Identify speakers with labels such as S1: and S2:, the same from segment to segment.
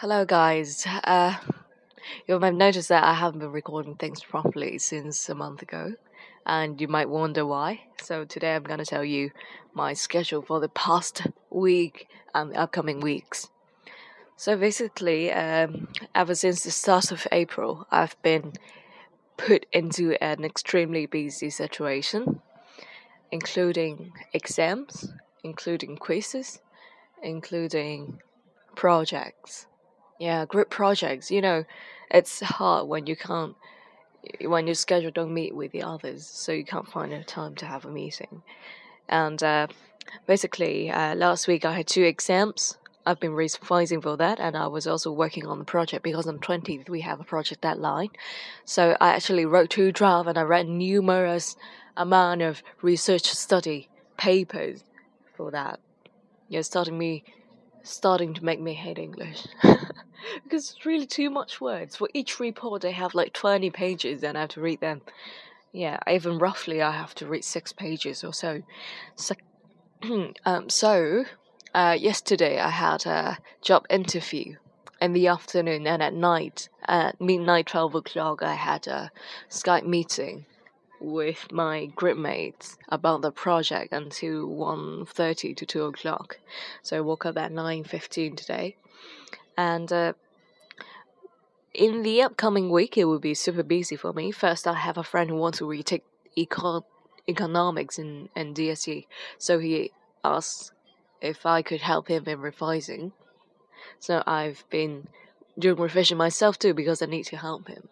S1: Hello, guys. Uh, you might have noticed that I haven't been recording things properly since a month ago, and you might wonder why. So, today I'm going to tell you my schedule for the past week and the upcoming weeks. So, basically, um, ever since the start of April, I've been put into an extremely busy situation, including exams, including quizzes, including projects. Yeah, group projects. You know, it's hard when you can't, when your schedule don't meet with the others, so you can't find a time to have a meeting. And uh, basically, uh, last week I had two exams. I've been revising for that, and I was also working on the project because on 20th we have a project deadline. So I actually wrote two drafts and I read numerous amount of research study papers for that. You're starting me, starting to make me hate English. because it's really too much words. For each report, they have like 20 pages and I have to read them. Yeah, even roughly, I have to read six pages or so. So, um, so uh, yesterday I had a job interview in the afternoon and at night, at midnight, 12 o'clock, I had a Skype meeting with my group mates about the project until 1.30 to 2 o'clock. So I woke up at 9.15 today. And uh, in the upcoming week, it will be super busy for me. First, I have a friend who wants to retake econ economics in, in DSE. So he asked if I could help him in revising. So I've been doing revision myself too because I need to help him.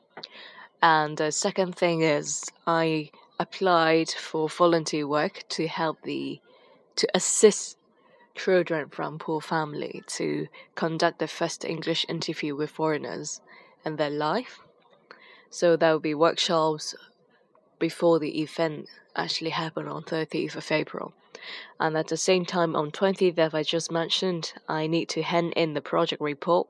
S1: And the second thing is I applied for volunteer work to help the to assist children from poor family to conduct the first English interview with foreigners in their life. So there will be workshops before the event actually happen on 30th of April. And at the same time, on 20th, that I just mentioned, I need to hand in the project report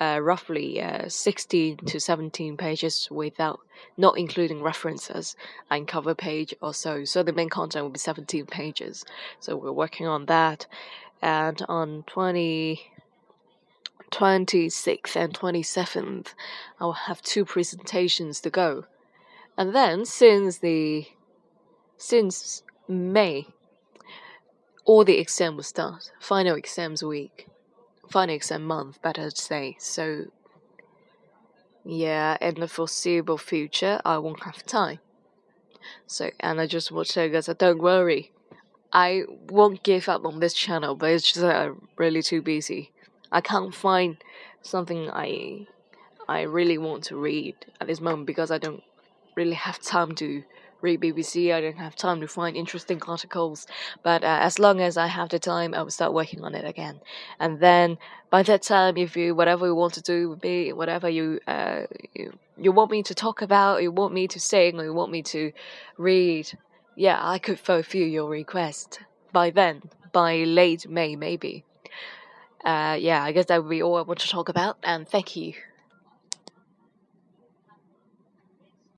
S1: uh, roughly uh, 16 to 17 pages without not including references and cover page or so. So the main content will be 17 pages. So we're working on that. And on 20, 26th and 27th, I'll have two presentations to go. And then since the since May, all the exams will start. Final exams week final exam month, better to say. So, yeah, in the foreseeable future, I won't have time. So, and I just want to you guys, don't worry. I won't give up on this channel, but it's just uh, really too busy. I can't find something I I really want to read at this moment because I don't really have time to read BBC. I don't have time to find interesting articles. But uh, as long as I have the time, I will start working on it again. And then by that time, if you whatever you want to do with me, whatever you uh you, you want me to talk about, you want me to sing, or you want me to read, yeah, I could fulfill your request by then, by late May maybe. Uh, yeah, I guess that would be all I want to talk about, and thank you.